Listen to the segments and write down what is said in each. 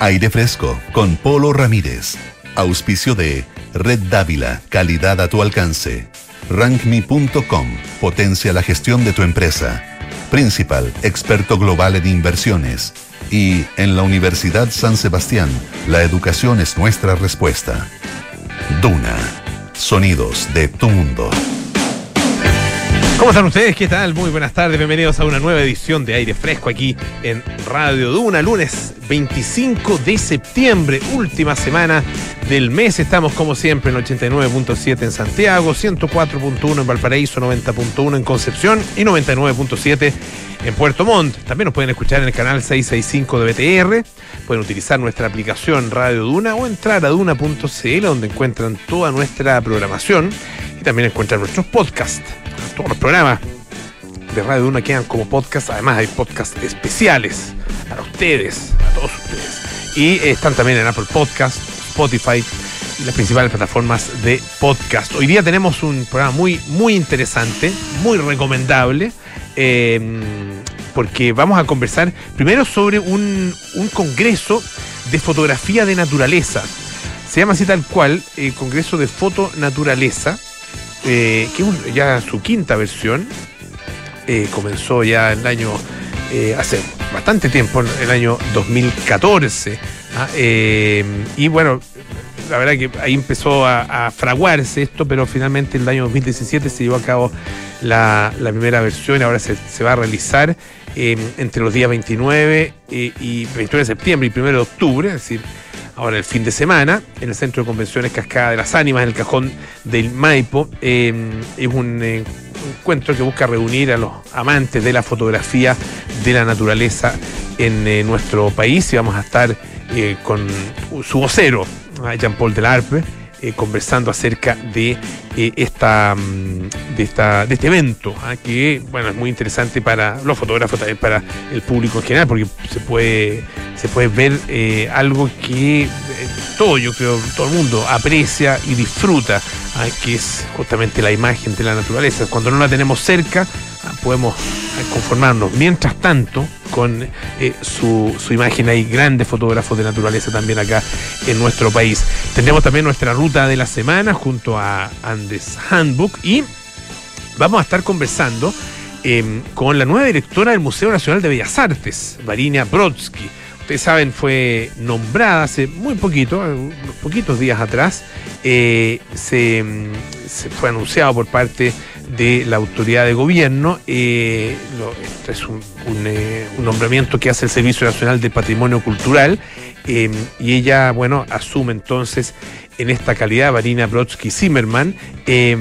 Aire Fresco con Polo Ramírez. Auspicio de Red Dávila, calidad a tu alcance. Rankme.com, potencia la gestión de tu empresa. Principal, experto global en inversiones. Y en la Universidad San Sebastián, la educación es nuestra respuesta. Duna, sonidos de tu mundo. ¿Cómo están ustedes? ¿Qué tal? Muy buenas tardes, bienvenidos a una nueva edición de Aire Fresco aquí en Radio Duna, lunes 25 de septiembre, última semana del mes. Estamos como siempre en 89.7 en Santiago, 104.1 en Valparaíso, 90.1 en Concepción y 99.7 en Puerto Montt. También nos pueden escuchar en el canal 665 de BTR. Pueden utilizar nuestra aplicación Radio Duna o entrar a duna.cl donde encuentran toda nuestra programación y también encuentran nuestros podcasts todos los programas de Radio Duna quedan como podcast. Además, hay podcasts especiales para ustedes, a todos ustedes. Y están también en Apple Podcast, Spotify y las principales plataformas de podcast. Hoy día tenemos un programa muy, muy interesante, muy recomendable. Eh, porque vamos a conversar primero sobre un, un, congreso de fotografía de naturaleza. Se llama así tal cual, el Congreso de Foto Naturaleza eh, que ya su quinta versión. Eh, comenzó ya en el año, eh, hace bastante tiempo, en el año 2014. ¿ah? y bueno, la verdad que ahí empezó a, fraguarse esto, pero finalmente en el año 2017 se llevó a cabo la, primera versión, ahora se, va a realizar entre los días 29 y 29 de septiembre y 1 de octubre, es decir, ahora el fin de semana, en el Centro de Convenciones Cascada de las Ánimas, en el cajón del Maipo. Em, es un eh, encuentro que busca reunir a los amantes de la fotografía de la naturaleza en eh, nuestro país y vamos a estar eh, con su vocero, Jean-Paul Delarpe. Eh, conversando acerca de esta mm, de esta de este evento ¿ah? que bueno es muy interesante para los fotógrafos también para el público en general porque se puede se puede ver eh, algo que eh, todo, yo creo, todo el mundo aprecia y disfruta, ah, que es justamente la imagen de la naturaleza. Cuando no la tenemos cerca, podemos conformarnos. Mientras tanto, con eh, su, su, imagen, hay grandes fotógrafos de naturaleza también acá en nuestro país. Tendremos también nuestra ruta de la semana junto a Andes Handbook y vamos a estar conversando em, con la nueva directora del Museo Nacional de Bellas Artes, Varinia Brodsky ustedes saben, fue nombrada hace muy poquito, unos poquitos días atrás, eh, se, fue anunciado por parte de la autoridad de gobierno. Eh, este es eh, un, nombramiento que hace el Servicio Nacional del Patrimonio Cultural y ella, bueno, asume entonces en esta calidad, Varina Brodsky Zimmerman, que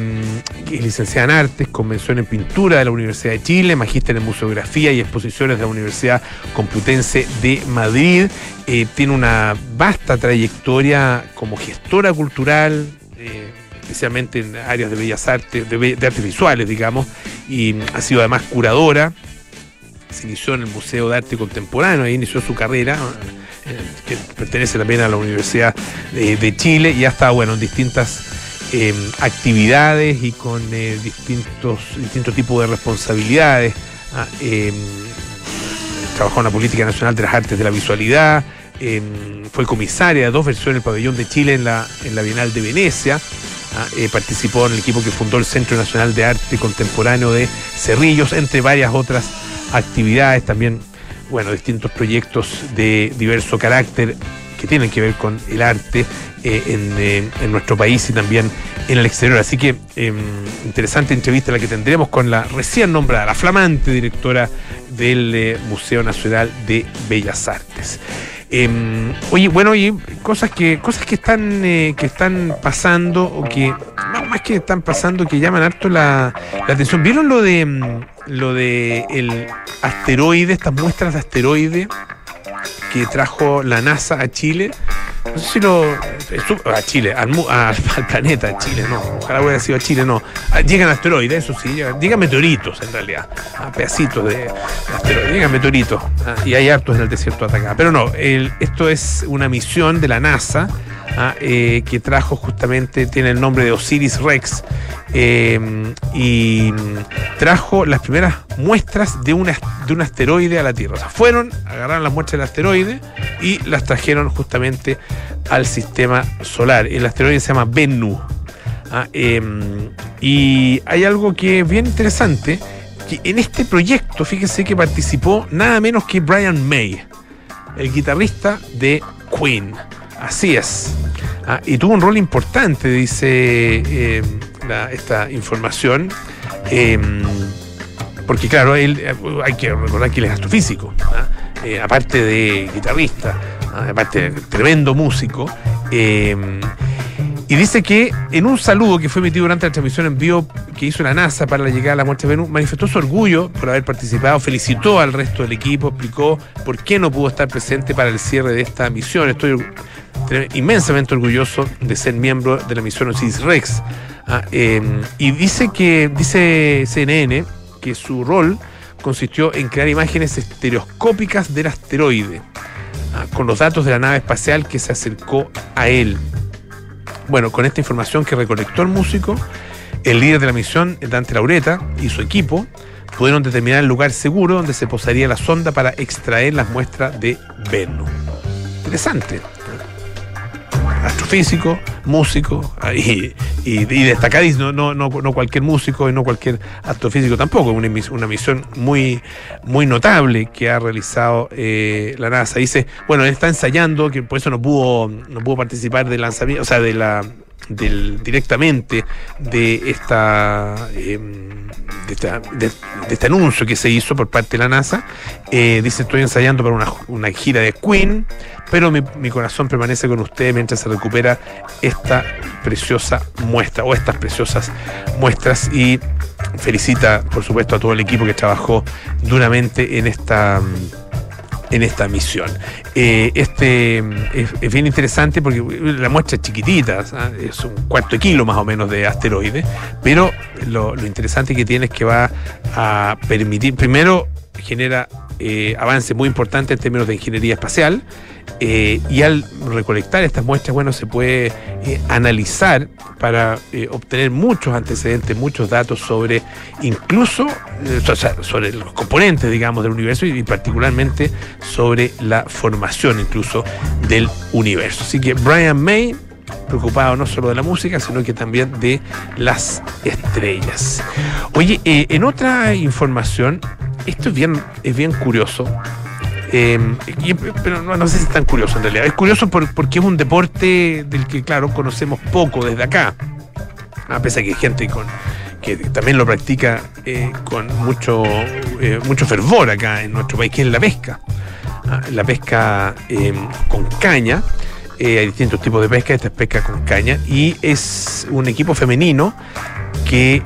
es licenciada en Artes, convención en Pintura de la Universidad de Chile, magíster en Museografía y Exposiciones de la Universidad Complutense de Madrid. Eh, tiene una vasta trayectoria como gestora cultural, eh, especialmente en áreas de bellas artes, de, de artes visuales, digamos, y ha sido además curadora. Se inició en el Museo de Arte Contemporáneo, ahí inició su carrera que pertenece también a la Universidad de, Chile y ha estado bueno, en distintas em, actividades y con eh, distintos, distintos tipos de responsabilidades. Ah, em, trabajó en la Política Nacional de las Artes de la Visualidad, em, fue comisaria de dos versiones del Pabellón de Chile en la, en la Bienal de Venecia. Ah, participó en el equipo que fundó el Centro Nacional de Arte Contemporáneo de Cerrillos, entre varias otras actividades. También bueno, distintos proyectos de diverso carácter que tienen que ver con el arte eh, eh, en, nuestro país y también en el exterior. Así que em, interesante entrevista la que tendremos con la recién nombrada, la flamante directora del eh, Museo Nacional de Bellas Artes. Em, oye, bueno, oye, cosas que, cosas que están, que están pasando o que más que están pasando que llaman harto la, la atención. ¿Vieron lo de em, lo de el asteroide, estas muestras de asteroide que trajo la NASA a Chile. No sé si lo. A Chile, al, planeta, a Chile, no. Ojalá hubiera sido a Chile, no. Ah, llegan asteroides, eso sí, llegan, meteoritos en realidad. A pedacitos de, asteroides. Llegan meteoritos. Ah, y hay hartos en el desierto de. Pero no, esto es una misión de la NASA. Ah, eh, que trajo justamente, tiene el nombre de Osiris Rex, eh, y trajo las primeras muestras de, una, de un asteroide a la Tierra. O sea, fueron, agarraron las muestras del asteroide y las trajeron justamente al sistema solar. El asteroide se llama Bennu. Ah, em, y hay algo que es bien interesante, que en este proyecto, fíjense que participó nada menos que Brian May, el guitarrista de Queen. Así es. Ah, y tuvo un rol importante, dice em, esta información. Em, porque claro, él, hay que recordar que él es astrofísico, ¿ah? eh, aparte de guitarrista, aparte de tremendo músico. Y dice que en un saludo que fue emitido durante la transmisión en vivo que hizo la NASA para la llegada a la muerte de Venus, manifestó su orgullo por haber participado, felicitó al resto del equipo, explicó por qué no pudo estar presente para el cierre de esta misión. Estoy inmensamente orgulloso de ser miembro de la misión Osiris Rex. Ah, em, y dice que, dice CNN, que su rol consistió en crear imágenes estereoscópicas del asteroide, ah, con los datos de la nave espacial que se acercó a él. Bueno, con esta información que recolectó el músico, el líder de la misión, Dante Laureta, y su equipo pudieron determinar el lugar seguro donde se posaría la sonda para extraer las muestras de Venus. Interesante. Astrofísico, músico y, y, destacadísimo, no, no, no, cualquier músico y no cualquier astrofísico tampoco, una, una misión muy, muy notable que ha realizado eh, la NASA. Dice, bueno, él está ensayando, que por eso no pudo, no pudo participar del lanzamiento, o sea, de la directamente de esta, em, de, este anuncio que se hizo por parte de la NASA. Eh, dice, estoy ensayando para una, gira de Queen, pero mi, mi, corazón permanece con usted mientras se recupera esta preciosa muestra o estas preciosas muestras y felicita, por supuesto, a todo el equipo que trabajó duramente en esta en esta misión. Eh, este es, bien interesante porque la muestra es chiquitita, es un cuarto de kilo más o menos de asteroides, pero lo, interesante que tiene es que va a permitir, primero genera eh, avance muy importante en términos de ingeniería espacial, eh, y al recolectar estas muestras, bueno, se puede eh, analizar para eh, obtener muchos antecedentes, muchos datos sobre incluso sobre los componentes, digamos, del universo y, particularmente sobre la formación incluso del universo. Así que Brian May preocupado no solo de la música, sino que también de las estrellas. Oye, en otra información, esto es bien, es bien curioso. Em, pero no, sé si es tan curioso en realidad. Es curioso porque es un deporte del que, claro, conocemos poco desde acá. A pesar que hay gente con, que también lo practica eh, con mucho, eh, mucho fervor acá en nuestro país, que es la pesca. Ah, la pesca em, con caña. Eh, hay distintos tipos de pesca, esta es pesca con caña. Y es un equipo femenino que,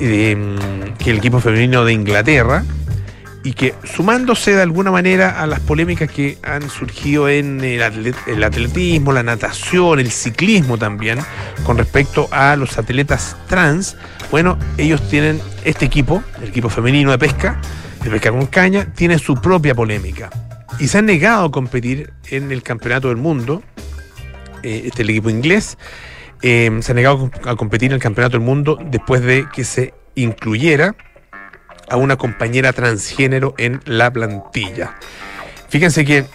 que el equipo femenino de Inglaterra, y que sumándose de alguna manera a las polémicas que han surgido en el, atletismo, la natación, el ciclismo también, con respecto a los atletas trans, bueno, ellos tienen este equipo, el equipo femenino de pesca, de pesca con caña, tiene su propia polémica. Y se han negado a competir en el campeonato del mundo, eh, este el equipo inglés, eh, se ha negado a competir en el campeonato del mundo después de que se incluyera a una compañera transgénero en la plantilla. Fíjense que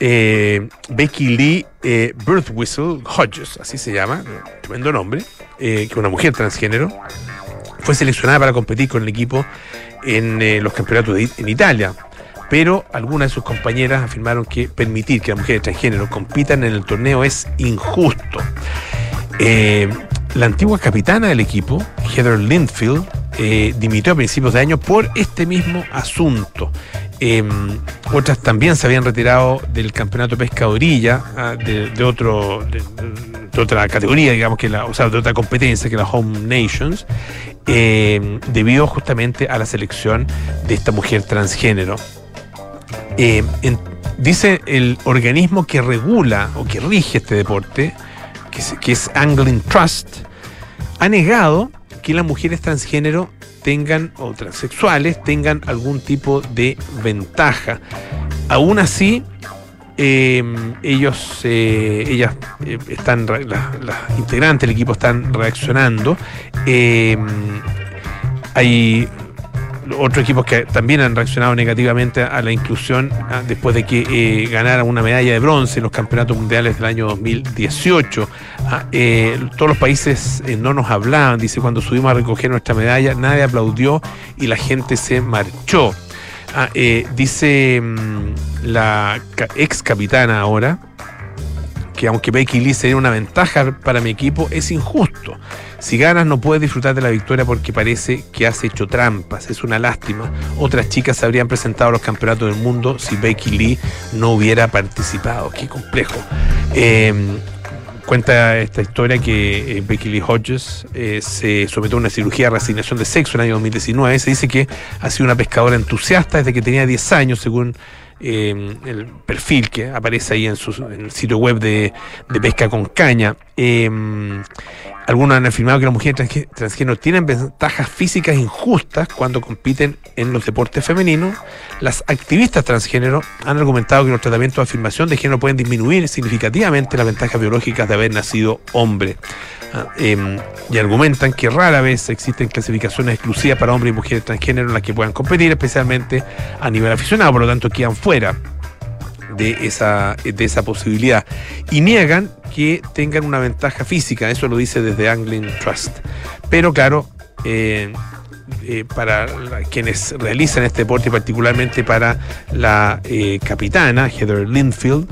eh, Becky Lee eh, Hodges, así se llama, tremendo nombre, eh, que es una mujer transgénero, fue seleccionada para competir con el equipo en eh, los campeonatos en Italia. Pero algunas de sus compañeras afirmaron que permitir que las mujeres transgénero compitan en el torneo es injusto. la antigua capitana del equipo, Heather Lindfield, eh, dimitió a principios de año por este mismo asunto. Em, otras también se habían retirado del campeonato de pesca orilla, ah, de, otro, de, otra categoría, digamos, que la, o sea, de otra competencia que la Home Nations, em, debido justamente a la selección de esta mujer transgénero. Em, dice el organismo que regula o que rige este deporte, que que es Angling Trust, ha negado que las mujeres transgénero tengan o transexuales tengan algún tipo de ventaja. Aún así, ellos, ellas están, las integrantes del equipo están reaccionando. hay otros equipos que también han reaccionado negativamente a la inclusión ah, después de que eh, ganaran una medalla de bronce en los campeonatos mundiales del año 2018. Ah, eh, todos los países eh, no nos hablaban, dice, cuando subimos a recoger nuestra medalla, nadie aplaudió y la gente se marchó. Ah, dice mm, la ex capitana ahora, que aunque Becky Lee sería una ventaja para mi equipo, es injusto. Si ganas no puedes disfrutar de la victoria porque parece que has hecho trampas, es una lástima. Otras chicas se habrían presentado a los campeonatos del mundo si Becky Lee no hubiera participado. Qué complejo. Em, cuenta esta historia que eh, Becky Lee Hodges eh, se sometió a una cirugía de reasignación de sexo en el año 2019. Se dice que ha sido una pescadora entusiasta desde que tenía 10 años, según eh, el perfil que aparece ahí en, su, sitio web de, pesca con caña. Eh, algunos han afirmado que las mujeres transgénero tienen ventajas físicas injustas cuando compiten en los deportes femeninos. Las activistas transgénero han argumentado que los tratamientos de afirmación de género pueden disminuir significativamente las ventajas biológicas de haber nacido hombre. Ah, em, y argumentan que rara vez existen clasificaciones exclusivas para hombres y mujeres transgénero en las que puedan competir, especialmente a nivel aficionado, por lo tanto quedan fuera de esa, de esa posibilidad. Y niegan que tengan una ventaja física, eso lo dice desde Angling Trust. Pero claro, eh, eh, para quienes realizan este deporte, particularmente para la eh, capitana Heather Linfield,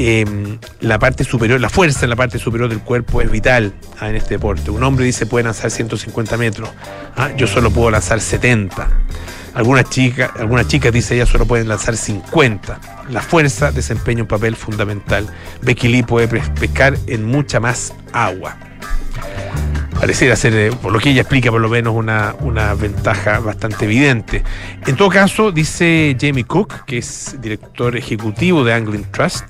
Em, la parte superior, la fuerza en la parte superior del cuerpo es vital ah, en este deporte. Un hombre dice puede lanzar 150 metros, ah, yo solo puedo lanzar 70. Algunas chicas, algunas chicas, dice ella, solo pueden lanzar 50. La fuerza desempeña un papel fundamental. Lee puede pescar en mucha más agua. Pareciera ser, eh, por lo que ella explica, por lo menos una, una ventaja bastante evidente. En todo caso, dice Jamie Cook, que es director ejecutivo de Angling Trust,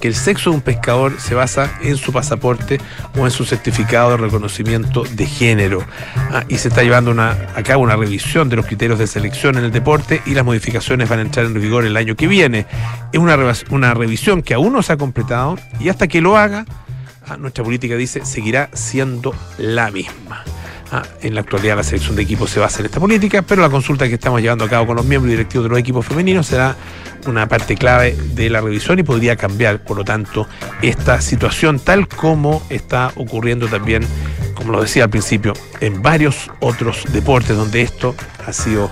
que el sexo de un pescador se basa en su pasaporte o en su certificado de reconocimiento de género. Ah, y se está llevando a cabo una revisión de los criterios de selección en el deporte y las modificaciones van a entrar en vigor el año que viene. Es una, una revisión que aún no se ha completado y hasta que lo haga, ah, nuestra política dice seguirá siendo la misma. En la actualidad la selección de equipos se basa en esta política, pero la consulta que estamos llevando a cabo con los miembros directivos de los equipos femeninos será una parte clave de la revisión y podría cambiar, por lo tanto, esta situación tal como está ocurriendo también, como lo decía al principio, en varios otros deportes donde esto ha sido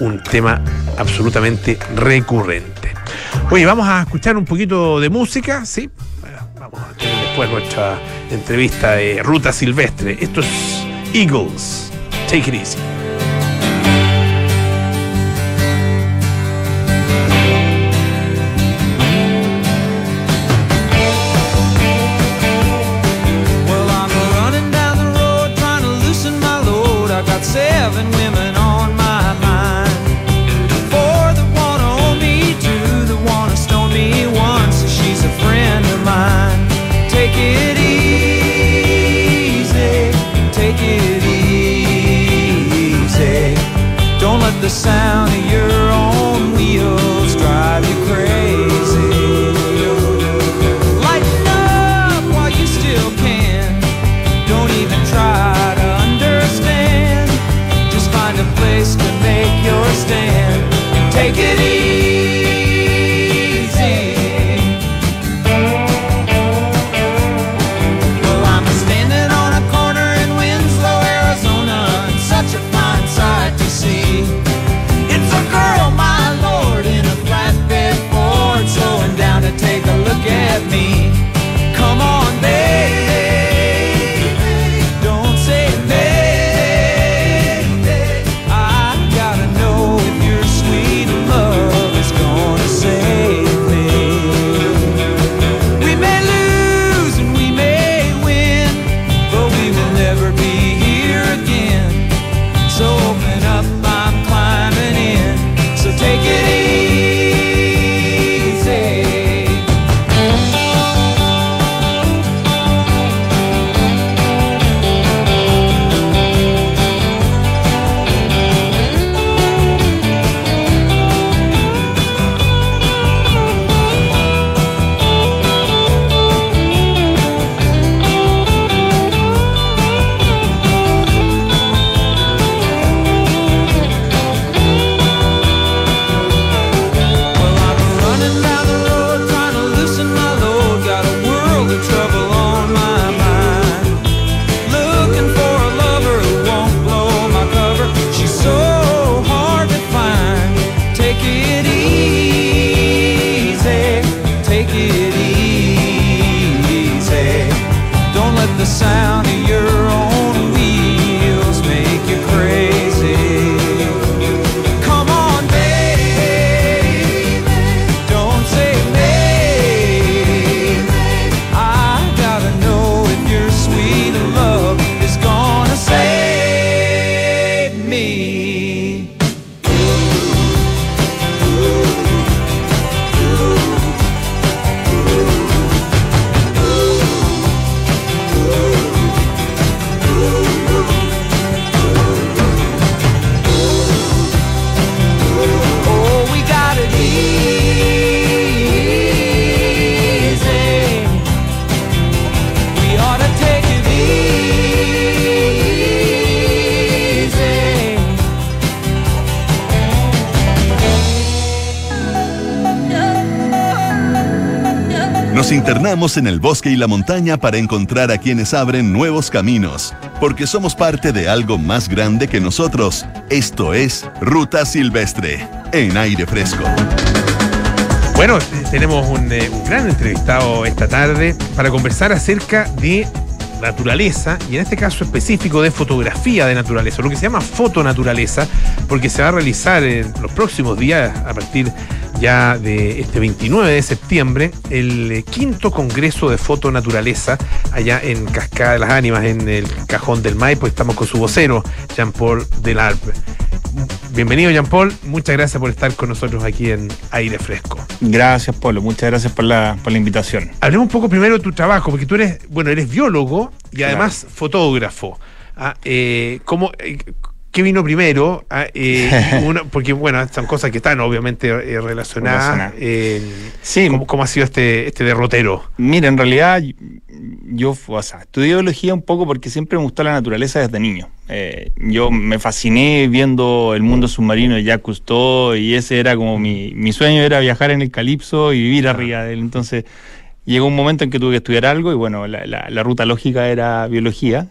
un tema absolutamente recurrente. Oye, vamos a escuchar un poquito de música, ¿sí? Vamos a tener después nuestra entrevista de Ruta Silvestre. Esto es Eagles. Take it easy. the sound of your Internamos en el bosque y la montaña para encontrar a quienes abren nuevos caminos, porque somos parte de algo más grande que nosotros. Esto es Ruta Silvestre, en aire fresco. Bueno, tenemos un, eh, un gran entrevistado esta tarde para conversar acerca de naturaleza y en este caso específico de fotografía de naturaleza, lo que se llama fotonaturaleza, porque se va a realizar en los próximos días, a partir ya de este 29 de septiembre, el eh, quinto Congreso de Fotonaturaleza allá en Cascada de las Ánimas, en el Cajón del Maipo. Estamos con su vocero, Jean-Paul Delarpe. Bienvenido, Jean-Paul. Muchas gracias por estar con nosotros aquí en Aire Fresco. Gracias, Polo. Muchas gracias por la, por la invitación. Hablemos un poco primero de tu trabajo, porque tú eres, bueno, eres biólogo y además fotógrafo. Ah, eh, ¿cómo, eh, ¿Qué vino primero? Ah, eh, porque, bueno, son cosas que están obviamente eh, relacionadas. sí. ¿cómo, ha sido este, este derrotero? Mira, en realidad yo o sea, estudié biología un poco porque siempre me gustó la naturaleza desde niño. Eh, yo me fasciné viendo el mundo submarino de Jacques Cousteau y ese era como mi, mi sueño, era viajar en el calipso y vivir arriba de él. Entonces llegó un momento en que tuve que estudiar algo y bueno, la, la, ruta lógica era biología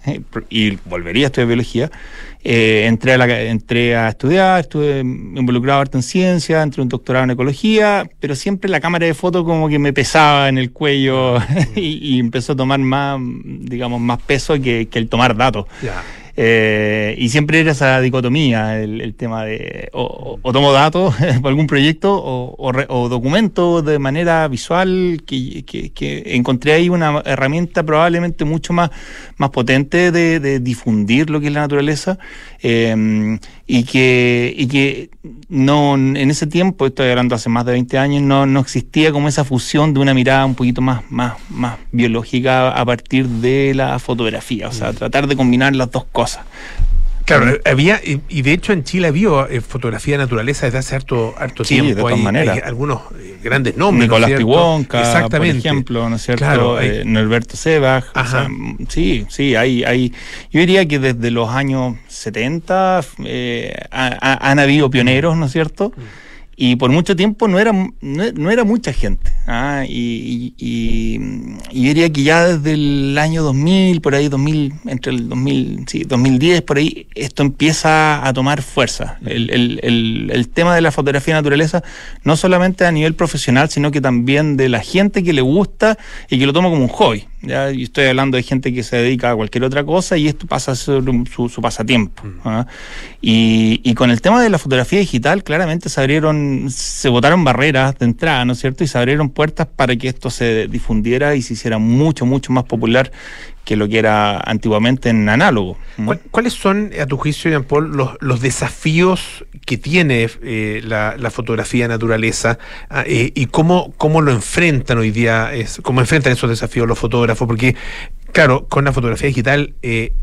y volvería a estudiar biología. Eh, entré, a la, entré a estudiar, estuve involucrado harto en ciencia, entré un doctorado en ecología, pero siempre la cámara de foto como que me pesaba en el cuello y, empezó a tomar más, digamos, más peso que, el tomar datos. Eh, y siempre era esa dicotomía, el, tema de o, tomo datos por algún proyecto o, documento de manera visual, que, encontré ahí una herramienta probablemente mucho más, más potente de, difundir lo que es la naturaleza eh, y, que, y que no en ese tiempo, estoy hablando hace más de 20 años, no, no existía como esa fusión de una mirada un poquito más, más, más biológica a partir de la fotografía, o sea, mm. tratar de combinar las dos cosas. Claro, había, y de hecho en Chile había eh, fotografía de naturaleza desde hace harto, harto sí, tiempo. De todas maneras. algunos eh, grandes nombres. Nicolás ¿no por ejemplo, ¿no es cierto? Claro, eh, Norberto Sebag. sí, sí, hay, hay. Yo diría que desde los años 70 han habido pioneros, ¿no es cierto? Mm y por mucho tiempo no era, no, era mucha gente. ¿ah? Y, y, y, diría que ya desde el año 2000, por ahí 2000, entre el 2000, sí, 2010, por ahí, esto empieza a tomar fuerza. El, el, el, tema de la fotografía de naturaleza, no solamente a nivel profesional, sino que también de la gente que le gusta y que lo toma como un hobby. ¿Ya? Y estoy hablando de gente que se dedica a cualquier otra cosa y esto pasa a ser su, su, pasatiempo. Mm. ¿ah? Y, y con el tema de la fotografía digital, claramente se abrieron se botaron barreras de entrada, ¿no es cierto? Y se abrieron puertas para que esto se difundiera y se hiciera mucho, mucho más popular que lo que era antiguamente en análogo. ¿Cuáles son, a tu juicio, Jean Paul, los, desafíos que tiene eh, la, fotografía de naturaleza ah, eh, y cómo, cómo lo enfrentan hoy día, es, cómo enfrentan esos desafíos los fotógrafos? Porque, claro, con la fotografía digital eh,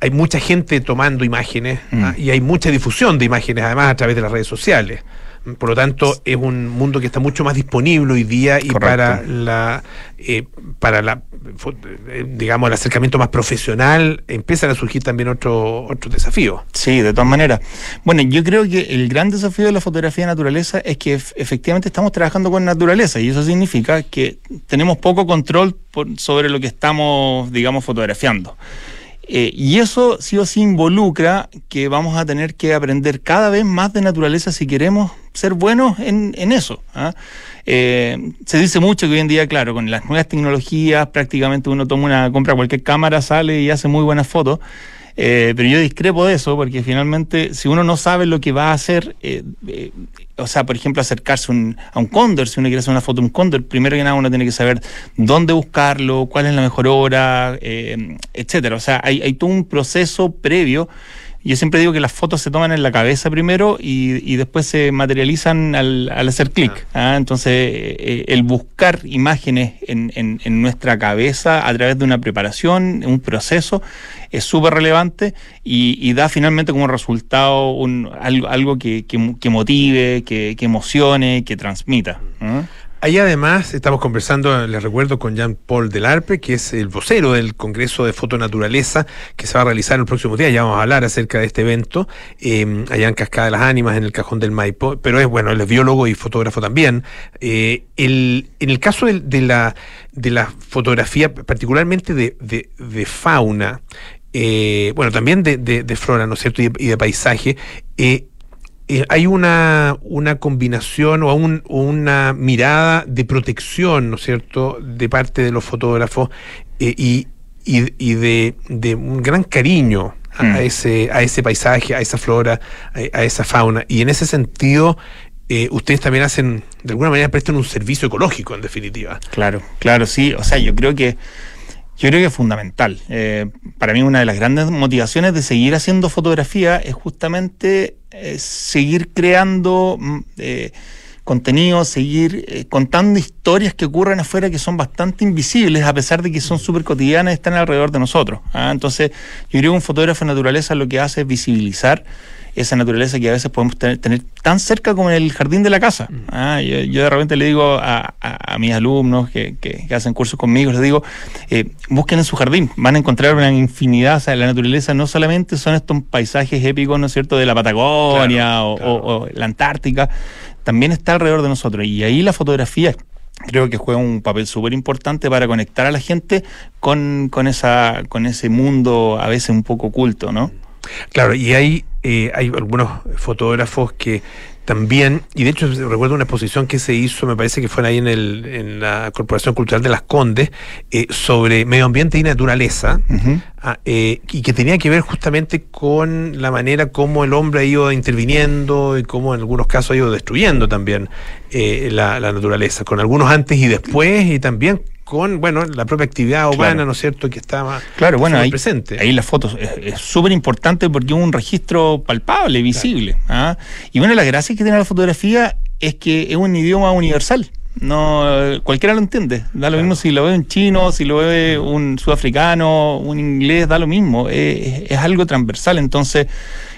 hay mucha gente tomando imágenes mm. ah, y hay mucha difusión de imágenes, además, a través de las redes sociales. Por lo tanto, es un mundo que está mucho más disponible hoy día y para la eh, para la eh, digamos el acercamiento más profesional empiezan a surgir también otros otros desafíos. Sí, de todas maneras. Bueno, yo creo que el gran desafío de la fotografía de naturaleza es que efectivamente estamos trabajando con naturaleza y eso significa que tenemos poco control sobre lo que estamos, digamos, fotografiando. Eh, y eso sí o sí involucra que vamos a tener que aprender cada vez más de naturaleza si queremos ser buenos en, eso. ¿ah? Eh, se dice mucho que hoy en día, claro, con las nuevas tecnologías, prácticamente uno toma una, compra cualquier cámara, sale y hace muy buenas fotos. Eh, pero yo discrepo de eso porque finalmente si uno no sabe lo que va a hacer, eh, o sea, por ejemplo, acercarse a un cóndor, si uno quiere hacer una foto de un cóndor, primero que nada uno tiene que saber dónde buscarlo, cuál es la mejor hora, etcétera. O sea, hay, hay todo un proceso previo yo siempre digo que las fotos se toman en la cabeza primero y, después se materializan al, hacer clic. ¿ah? Entonces, eh, el buscar imágenes en, nuestra cabeza a través de una preparación, un proceso, es súper relevante y, da finalmente como resultado un, algo, que, motive, que, emocione, que transmita. ¿ah? Ahí además estamos conversando, les recuerdo, con Jean-Paul Delarpe, que es el vocero del Congreso de Fotonaturaleza, que se va a realizar el próximo día. Ya vamos a hablar acerca de este evento, eh, allá en Cascada de las Ánimas, en el Cajón del Maipo. Pero es, bueno, él es biólogo y fotógrafo también. Eh, en el caso de, la, de la fotografía, particularmente de, fauna, eh, bueno, también de, flora, ¿no es cierto?, y de, paisaje, eh, eh, hay una, una combinación o una mirada de protección, ¿no es cierto?, de parte de los fotógrafos eh, y, y, de, un gran cariño a, mm. ese, a ese paisaje, a esa flora, a, esa fauna. Y en ese sentido, eh, ustedes también hacen, de alguna manera, prestan un servicio ecológico, en definitiva. Claro, claro, sí. O sea, yo creo que yo creo que es fundamental. para mí una de las grandes motivaciones de seguir haciendo fotografía es justamente eh, seguir creando mm, eh, contenido, seguir eh, contando historias que ocurren afuera que son bastante invisibles, a pesar de que son súper cotidianas y están alrededor de nosotros. ¿ah? Entonces, yo creo que un fotógrafo de naturaleza lo que hace es visibilizar esa naturaleza que a veces podemos tener, tan cerca como en el jardín de la casa. Mm. Ah, yo, de repente le digo a, mis alumnos que, hacen cursos conmigo, les digo, eh, busquen en su jardín, van a encontrar una infinidad, o sea, la naturaleza no solamente son estos paisajes épicos, ¿no es cierto?, de la Patagonia o, la Antártica, también está alrededor de nosotros. Y ahí la fotografía creo que juega un papel súper importante para conectar a la gente con, con, esa, con ese mundo a veces un poco oculto, ¿no? Claro, y hay, eh, hay algunos fotógrafos que también, y de hecho recuerdo una exposición que se hizo, me parece que fue ahí en, el, en la Corporación Cultural de las Condes, eh, sobre medio ambiente y naturaleza, ah, eh, y que tenía que ver justamente con la manera como el hombre ha ido interviniendo y cómo en algunos casos ha ido destruyendo también la, la naturaleza, con algunos antes y después, y también con bueno la propia actividad humana, ¿no es cierto?, que estaba claro, bueno, ahí, presente. Ahí las fotos es súper importante porque es un registro palpable, visible. ¿ah? Y bueno, la gracia que tiene la fotografía es que es un idioma universal. No, cualquiera lo entiende. Da lo mismo si lo ve un chino, si lo ve un sudafricano, un inglés, da lo mismo. Es, es algo transversal. Entonces,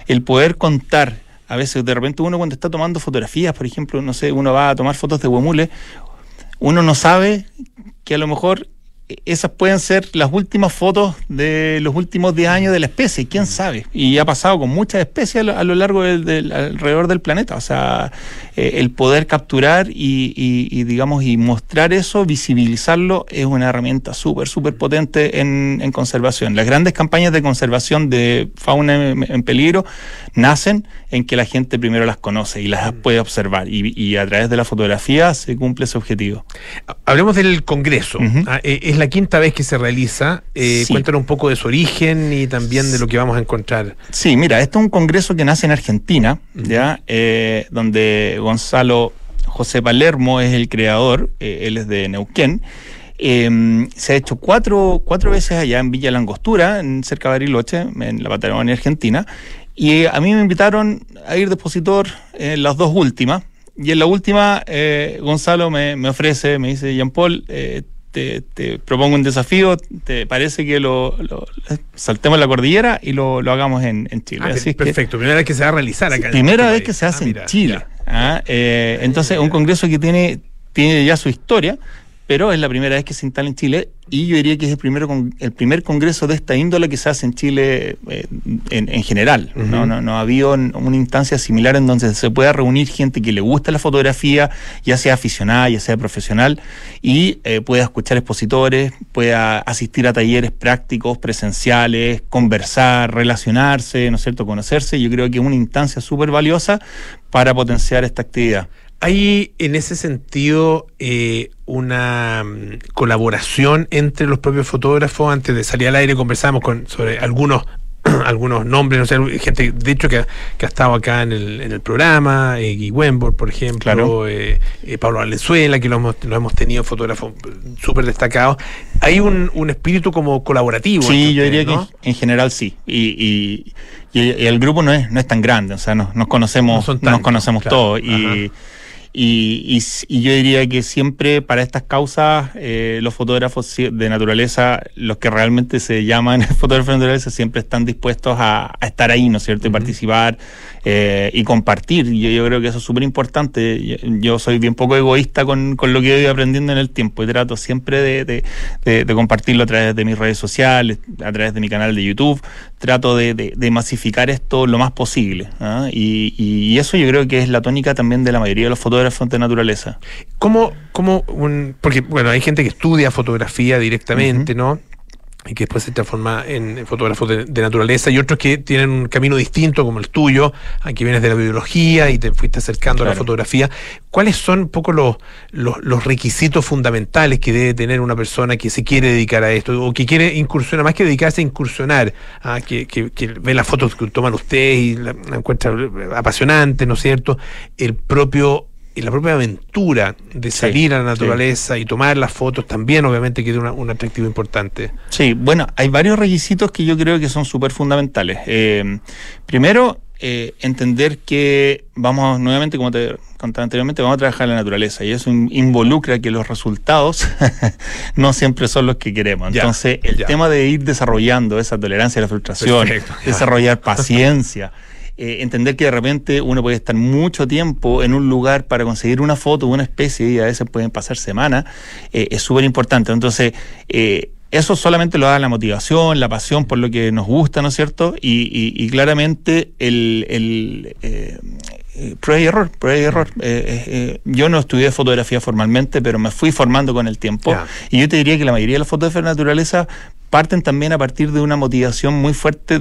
el poder contar a veces de repente uno cuando está tomando fotografías, por ejemplo, no sé, uno va a tomar fotos de huemule, uno no sabe que a lo mejor esas pueden ser las últimas fotos de los últimos 10 años de la especie, quién sabe. Y ha pasado con muchas especies a lo, largo del, alrededor del planeta. O sea, eh, el poder capturar y, digamos, y mostrar eso, visibilizarlo, es una herramienta súper, súper potente en, conservación. Las grandes campañas de conservación de fauna en, peligro nacen en que la gente primero las conoce y las puede observar. Y, a través de la fotografía se cumple ese objetivo. Hablemos del Congreso. Ah, eh, es la quinta vez que se realiza. Eh, Cuéntanos un poco de su origen y también de lo que vamos a encontrar. Sí, mira, este es un congreso que nace en Argentina, ¿ya? Eh, donde Gonzalo José Palermo es el creador, eh, él es de Neuquén. Em, se ha hecho cuatro, cuatro veces allá en Villa Langostura, en cerca de Bariloche, en la Patagonia Argentina. Y a mí me invitaron a ir de expositor en las dos últimas. Y en la última, Gonzalo me, ofrece, me dice, Jean Paul, te, propongo un desafío, ¿te parece que lo, saltemos la cordillera y lo, hagamos en, Chile? Ah, perfecto, primera vez que se va a realizar acá. primera vez que se hace ah, en Chile. ¿ah? Eh, entonces, un congreso que tiene, tiene ya su historia, pero es la primera vez que se instala en Chile y yo diría que es el, primero el primer congreso de esta índole que se hace en Chile eh, en, general. ¿no? No, no, ha habido una instancia similar en donde se pueda reunir gente que le gusta la fotografía, ya sea aficionada, ya sea profesional, y eh, pueda escuchar expositores, pueda asistir a talleres prácticos, presenciales, conversar, relacionarse, ¿no es cierto?, conocerse. Yo creo que es una instancia súper valiosa para potenciar esta actividad. ¿Hay en ese sentido eh, una mm, colaboración entre los propios fotógrafos? Antes de salir al aire conversamos con, sobre algunos algunos nombres, no sé, gente, de hecho, que, que ha estado acá en el, en el programa, eh, Guy Wembor, por ejemplo, eh, eh, Pablo Valenzuela, que lo hemos, lo hemos tenido fotógrafos súper destacados. Hay un, un, espíritu como colaborativo. Sí, yo diría que en general sí. Y, y, y, el grupo no es, no es tan grande, o sea, nos, nos conocemos, no nos conocemos claro. todos. Y, y, y, y, yo diría que siempre para estas causas eh, los fotógrafos de naturaleza, los que realmente se llaman fotógrafos de naturaleza, siempre están dispuestos a, a estar ahí, ¿no es cierto? Y uh -huh. participar eh, y compartir. Yo, yo, creo que eso es súper importante. Yo, yo, soy bien poco egoísta con, con, lo que voy aprendiendo en el tiempo y trato siempre de, de, de, de, compartirlo a través de mis redes sociales, a través de mi canal de YouTube. Trato de, masificar esto lo más posible. ¿eh? Y, y, eso yo creo que es la tónica también de la mayoría de los fotógrafos de naturaleza. ¿Cómo, cómo un, porque bueno, hay gente que estudia fotografía directamente, uh -huh. ¿no? y que después se transforma en fotógrafos de, de, naturaleza y otros que tienen un camino distinto como el tuyo, aquí vienes de la biología y te fuiste acercando claro. a la fotografía. ¿Cuáles son un poco los, los, los, requisitos fundamentales que debe tener una persona que se quiere dedicar a esto o que quiere incursionar, más que dedicarse a incursionar, a que, que, que, ve las fotos que toman ustedes y la, la encuentra apasionante, ¿no es cierto? El propio y la propia aventura de salir sí, a la naturaleza sí. y tomar las fotos también obviamente que tiene un atractivo importante. Sí, bueno, hay varios requisitos que yo creo que son súper fundamentales. Eh, primero, eh, entender que vamos, nuevamente, como te contaba anteriormente, vamos a trabajar en la naturaleza y eso involucra que los resultados no siempre son los que queremos. Entonces, el ya. tema de ir desarrollando esa tolerancia a la frustración, Perfecto, desarrollar paciencia. Eh, entender que de repente uno puede estar mucho tiempo en un lugar para conseguir una foto de una especie y a veces pueden pasar semanas, eh, es súper importante. Entonces, eh, eso solamente lo da la motivación, la pasión por lo que nos gusta, ¿no es cierto? Y, y, y claramente el, el eh, prueba y error, prueba y error. Eh, yo no estudié fotografía formalmente, pero me fui formando con el tiempo. Yeah. Y yo te diría que la mayoría de los fotógrafos de naturaleza parten también a partir de una motivación muy fuerte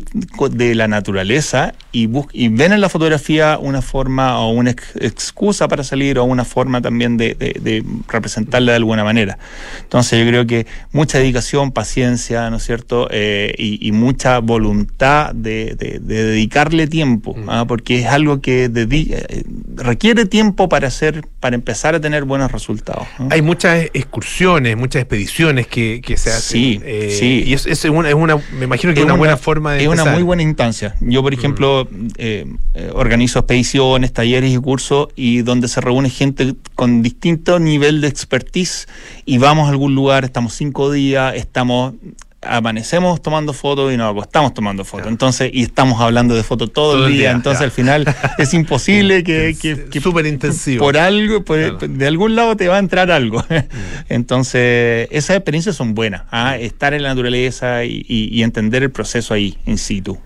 de la naturaleza y, y ven en la fotografía una forma o una ex excusa para salir o una forma también de, de, de, representarla de alguna manera. Entonces yo creo que mucha dedicación, paciencia, ¿no es cierto? Eh, y, y, mucha voluntad de, dedicarle tiempo, mm. ¿ah? porque es algo que eh, requiere tiempo para hacer, para empezar a tener buenos resultados. ¿no? Hay muchas excursiones, muchas expediciones que, que se hacen. Sí, eh, sí y es, es, una, es, una, me imagino que es una, una buena forma de. Es empezar. una muy buena instancia. Yo, por ejemplo, mm. eh, organizo expediciones, talleres y cursos y donde se reúne gente con distinto nivel de expertise y vamos a algún lugar, estamos cinco días, estamos amanecemos tomando fotos y nos acostamos tomando fotos. Entonces, y estamos hablando de fotos todo, todo, el día. día entonces, ya. al final es imposible que, que, que súper intensivo. Por algo, por, claro. de algún lado te va a entrar algo. entonces, esas experiencias son buenas. ¿ah? Estar en la naturaleza y, y, y entender el proceso ahí, in situ.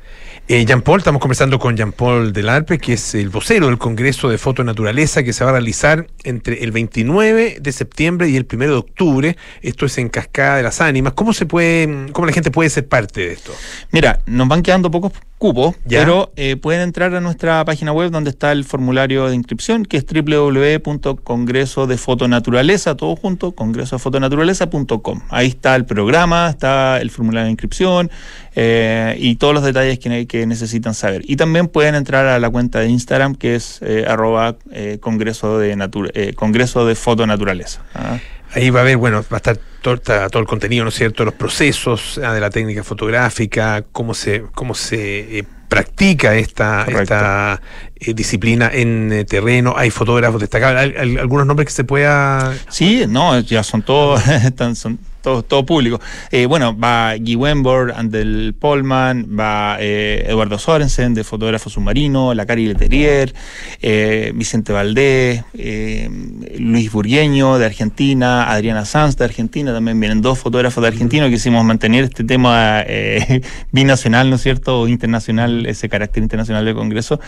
Eh, Jean Paul, estamos conversando con Jean Paul Delarpe, que es el vocero del Congreso de Fotonaturaleza que se va a realizar entre el 29 de septiembre y el 1 de octubre. Esto es en Cascada de las Ánimas. ¿Cómo se puede, cómo la gente puede ser parte de esto? Mira, nos van quedando pocos cupo, ¿Ya? pero eh, pueden entrar a nuestra página web donde está el formulario de inscripción, que es www.congreso de fotonaturaleza, todo junto, congresodefotonaturaleza.com. Ahí está el programa, está el formulario de inscripción eh, y todos los detalles que, que, necesitan saber. Y también pueden entrar a la cuenta de Instagram, que es eh, arroba eh, congreso, de eh, congreso de fotonaturaleza. ¿ah? Ahí va a haber, bueno, va a estar todo, todo, el contenido, ¿no es cierto? Los procesos ah, de la técnica fotográfica, cómo se, cómo se eh, practica esta, esta eh, disciplina en eh, terreno. Hay fotógrafos destacados. ¿Hay, hay, algunos nombres que se pueda. Sí, no, ya son todos, están, son todo, público. Eh, bueno, va Guy Wembor, Andel Polman, va eh, Eduardo Sorensen, de fotógrafo submarino, la Cari Leterier, eh, Vicente Valdés, eh, Luis Burgueño, de Argentina, Adriana Sanz, de Argentina, también vienen dos fotógrafos de Argentina, quisimos mantener este tema eh, binacional, ¿no es cierto?, o internacional, ese carácter internacional del Congreso.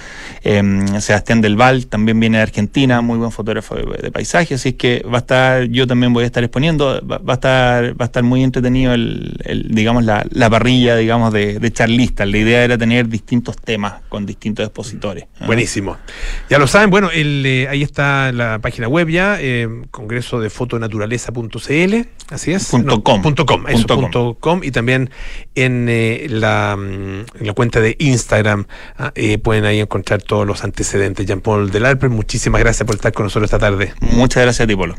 Sebastián Del Val también viene de Argentina, muy buen fotógrafo de, de paisaje, así es que va a estar, yo también voy a estar exponiendo, va a estar va a estar muy entretenido el, digamos, la, parrilla, digamos, de, de charlistas. La idea era tener distintos temas con distintos expositores. Buenísimo. Ya lo saben, bueno, el, eh, ahí está la página web ya, eh, congreso de fotonaturaleza.cl, así es. Punto com. Punto com, eso, punto com. y también en, eh, la, mm, la, cuenta de Instagram ah, pueden ahí encontrar todos los antecedentes. Jean-Paul Del Alper, muchísimas gracias por estar con nosotros esta tarde. Muchas gracias a ti, Polo.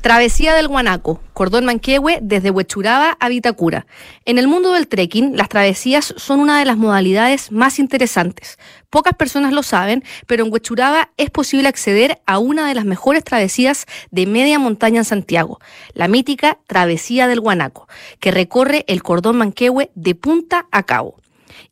Travesía del Guanaco, cordón Manquehue desde Huechuraba a Vitacura. En el mundo del trekking, las travesías son una de las modalidades más interesantes. Pocas personas lo saben, pero en Huechuraba es posible acceder a una de las mejores travesías de media montaña en Santiago, la mítica Travesía del Guanaco, que recorre el cordón Manquehue de punta a cabo.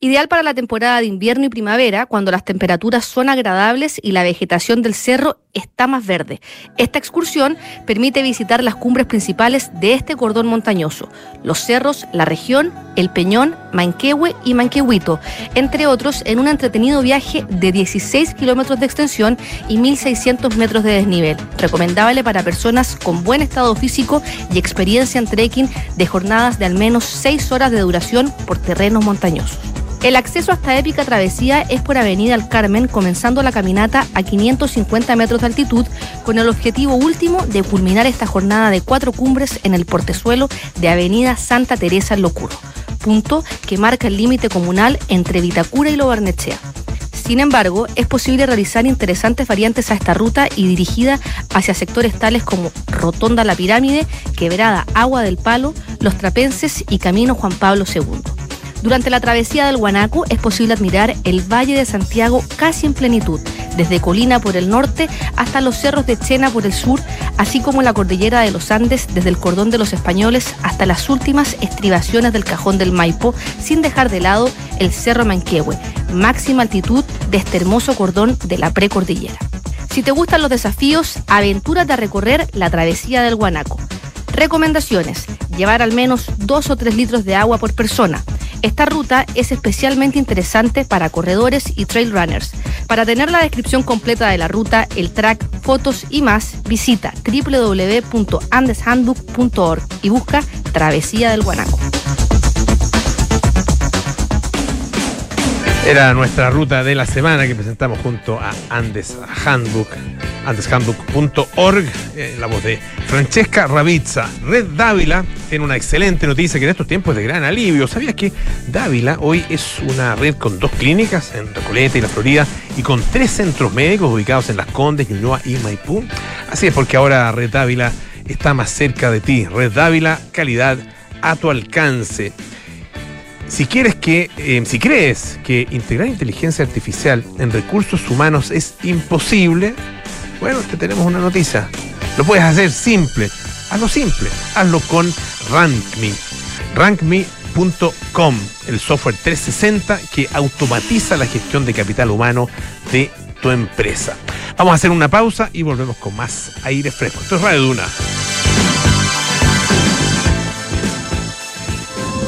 Ideal para la temporada de invierno y primavera, cuando las temperaturas son agradables y la vegetación del cerro está más verde. Esta excursión permite visitar las cumbres principales de este cordón montañoso, los cerros, la región, el Peñón, Manquehue y Manquehuito, entre otros, en un entretenido viaje de 16 kilómetros de extensión y 1.600 metros de desnivel, recomendable para personas con buen estado físico y experiencia en trekking de jornadas de al menos 6 horas de duración por terrenos montañosos. El acceso a esta épica travesía es por Avenida El Carmen, comenzando la caminata a 550 metros de altitud, con el objetivo último de culminar esta jornada de cuatro cumbres en el portezuelo de Avenida Santa Teresa Locuro, punto que marca el límite comunal entre Vitacura y Lo Barnechea. Sin embargo, es posible realizar interesantes variantes a esta ruta y dirigida hacia sectores tales como Rotonda La Pirámide, Quebrada Agua del Palo, Los Trapenses y Camino Juan Pablo II. Durante la travesía del Guanaco es posible admirar el Valle de Santiago casi en plenitud, desde Colina por el norte hasta los cerros de Chena por el sur, así como la cordillera de los Andes desde el cordón de los españoles hasta las últimas estribaciones del cajón del Maipo, sin dejar de lado el Cerro Manquehue, máxima altitud de este hermoso cordón de la precordillera. Si te gustan los desafíos, aventúrate a recorrer la travesía del Guanaco. Recomendaciones. Llevar al menos 2 o 3 litros de agua por persona. Esta ruta es especialmente interesante para corredores y trail runners. Para tener la descripción completa de la ruta, el track, fotos y más, visita www.andeshandbook.org y busca Travesía del Guanaco. Era nuestra ruta de la semana que presentamos junto a Andes Handbook, andeshandbook.org, eh, la voz de Francesca Ravizza. Red Dávila tiene una excelente noticia que en estos tiempos es de gran alivio. ¿Sabías que Dávila hoy es una red con dos clínicas en Recoleta y la Florida y con tres centros médicos ubicados en Las Condes, Ñuñoa y Maipú? Así es porque ahora Red Dávila está más cerca de ti. Red Dávila, calidad a tu alcance. Si quieres que, eh, si crees que integrar inteligencia artificial en recursos humanos es imposible, bueno, te tenemos una noticia. Lo puedes hacer simple. Hazlo simple. Hazlo con RankMe. RankMe.com, el software 360 que automatiza la gestión de capital humano de tu empresa. Vamos a hacer una pausa y volvemos con más aire fresco. Esto es Radio Duna.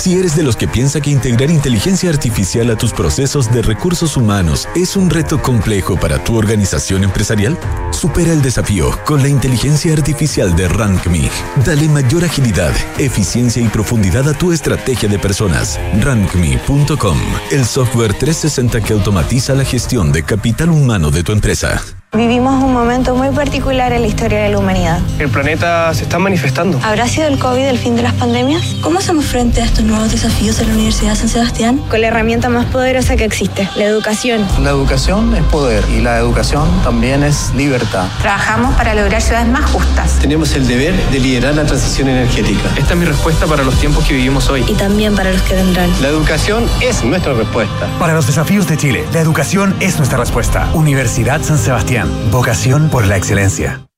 Si eres de los que piensa que integrar inteligencia artificial a tus procesos de recursos humanos es un reto complejo para tu organización empresarial, supera el desafío con la inteligencia artificial de RankMe. Dale mayor agilidad, eficiencia y profundidad a tu estrategia de personas. RankMe.com, el software 360 que automatiza la gestión de capital humano de tu empresa. Vivimos un momento muy particular en la historia de la humanidad. El planeta se está manifestando. ¿Habrá sido el COVID el fin de las pandemias? ¿Cómo hacemos frente a estos nuevos desafíos en la Universidad de San Sebastián? Con la herramienta más poderosa que existe, la educación. La educación es poder y la educación también es libertad. Trabajamos para lograr ciudades más justas. Tenemos el deber de liderar la transición energética. Esta es mi respuesta para los tiempos que vivimos hoy. Y también para los que vendrán. La educación es nuestra respuesta. Para los desafíos de Chile, la educación es nuestra respuesta. Universidad San Sebastián. Vocación por la excelencia.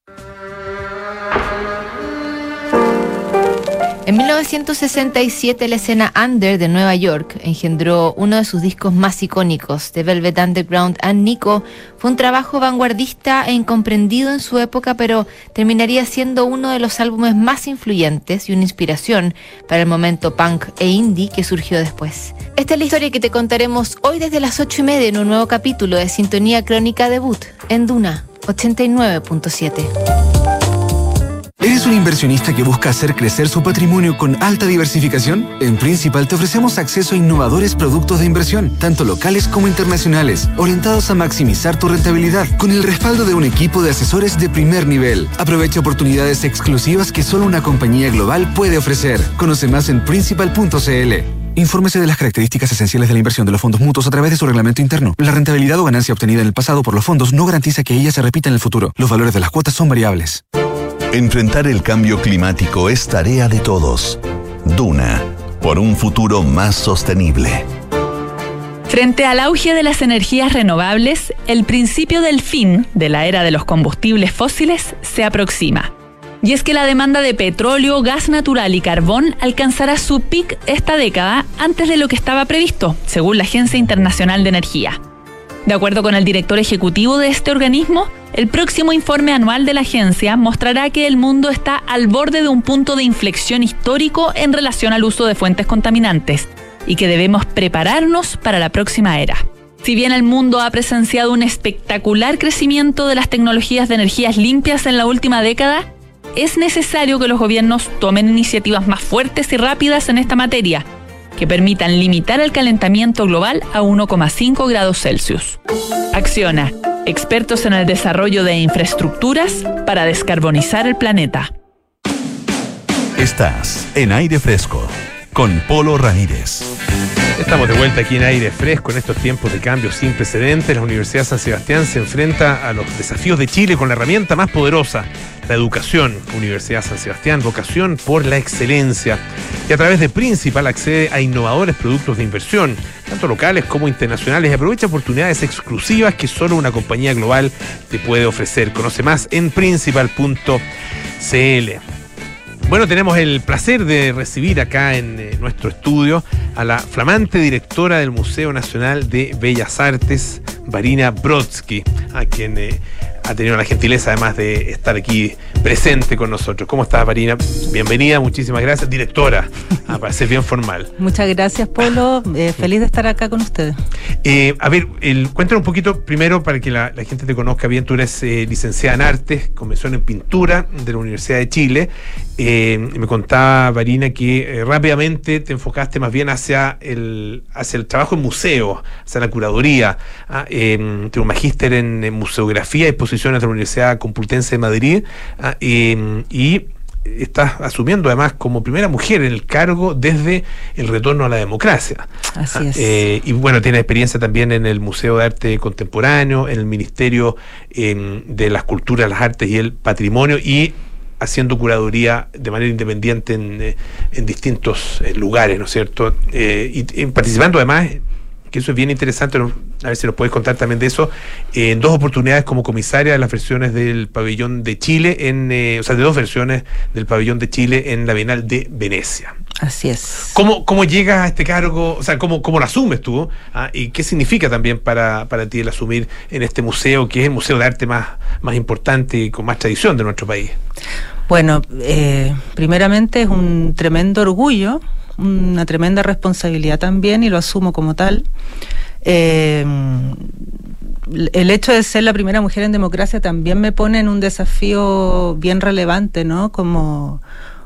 En 1967 la escena under de Nueva York engendró uno de sus discos más icónicos, The Velvet Underground and Nico. Fue un trabajo vanguardista e incomprendido en su época, pero terminaría siendo uno de los álbumes más influyentes y una inspiración para el momento punk e indie que surgió después. Esta es la historia que te contaremos hoy desde las 8 y media en un nuevo capítulo de Sintonía Crónica Debut en Duna 89.7. ¿Eres un inversionista que busca hacer crecer su patrimonio con alta diversificación? En Principal te ofrecemos acceso a innovadores productos de inversión, tanto locales como internacionales, orientados a maximizar tu rentabilidad, con el respaldo de un equipo de asesores de primer nivel. Aprovecha oportunidades exclusivas que solo una compañía global puede ofrecer. Conoce más en principal.cl. Infórmese de las características esenciales de la inversión de los fondos mutuos a través de su reglamento interno. La rentabilidad o ganancia obtenida en el pasado por los fondos no garantiza que ella se repita en el futuro. Los valores de las cuotas son variables. Enfrentar el cambio climático es tarea de todos. Duna, por un futuro más sostenible. Frente al auge de las energías renovables, el principio del fin de la era de los combustibles fósiles se aproxima. Y es que la demanda de petróleo, gas natural y carbón alcanzará su pic esta década antes de lo que estaba previsto, según la Agencia Internacional de Energía. De acuerdo con el director ejecutivo de este organismo, el próximo informe anual de la agencia mostrará que el mundo está al borde de un punto de inflexión histórico en relación al uso de fuentes contaminantes y que debemos prepararnos para la próxima era. Si bien el mundo ha presenciado un espectacular crecimiento de las tecnologías de energías limpias en la última década, es necesario que los gobiernos tomen iniciativas más fuertes y rápidas en esta materia que permitan limitar el calentamiento global a 1,5 grados Celsius. Acciona, expertos en el desarrollo de infraestructuras para descarbonizar el planeta. Estás en aire fresco con Polo Ramírez. Estamos de vuelta aquí en aire fresco en estos tiempos de cambio sin precedentes. La Universidad San Sebastián se enfrenta a los desafíos de Chile con la herramienta más poderosa, la educación. Universidad San Sebastián, vocación por la excelencia. A través de Principal accede a innovadores productos de inversión, tanto locales como internacionales, y aprovecha oportunidades exclusivas que solo una compañía global te puede ofrecer. Conoce más en principal.cl. Bueno, tenemos el placer de recibir acá en eh, nuestro estudio a la flamante directora del Museo Nacional de Bellas Artes, Varina Brodsky, a quien eh, ha tenido la gentileza además de estar aquí presente con nosotros. ¿Cómo estás, Marina? Bienvenida, muchísimas gracias. Directora, a para ser bien formal. Muchas gracias, Polo. Eh, feliz de estar acá con ustedes. Eh, a ver, el, cuéntanos un poquito primero para que la, gente te conozca bien. Tú eres eh, licenciada en Artes, convención en Pintura de la Universidad de Chile. me contaba, Marina, que rápidamente te enfocaste más bien hacia el, hacia el trabajo en museo, hacia la curaduría. Ah, un magíster en, en museografía y de la Universidad Complutense de Madrid ah, y estás asumiendo además como primera mujer en el cargo desde el retorno a la democracia. Así ah, es. Eh, y bueno, tiene experiencia también en el Museo de Arte Contemporáneo, en el Ministerio em, de las Culturas, las Artes y el Patrimonio y haciendo curaduría de manera independiente en, eh, distintos eh, lugares, ¿no es cierto? y, y, participando además que eso es bien interesante, a ver si nos puedes contar también de eso, en dos oportunidades como comisaria de las versiones del pabellón de Chile, en, eh, o sea, de dos versiones del pabellón de Chile en la Bienal de Venecia. Así es. ¿Cómo, cómo llegas a este cargo? O sea, ¿cómo, cómo lo asumes tú? Ah, ¿Y qué significa también para, para ti el asumir en este museo, que es el museo de arte más, más importante y con más tradición de nuestro país? Bueno, eh, primeramente es un tremendo orgullo una tremenda responsabilidad también y lo asumo como tal. Eh, el hecho de ser la primera mujer en democracia también me pone en un desafío bien relevante, ¿no? Como,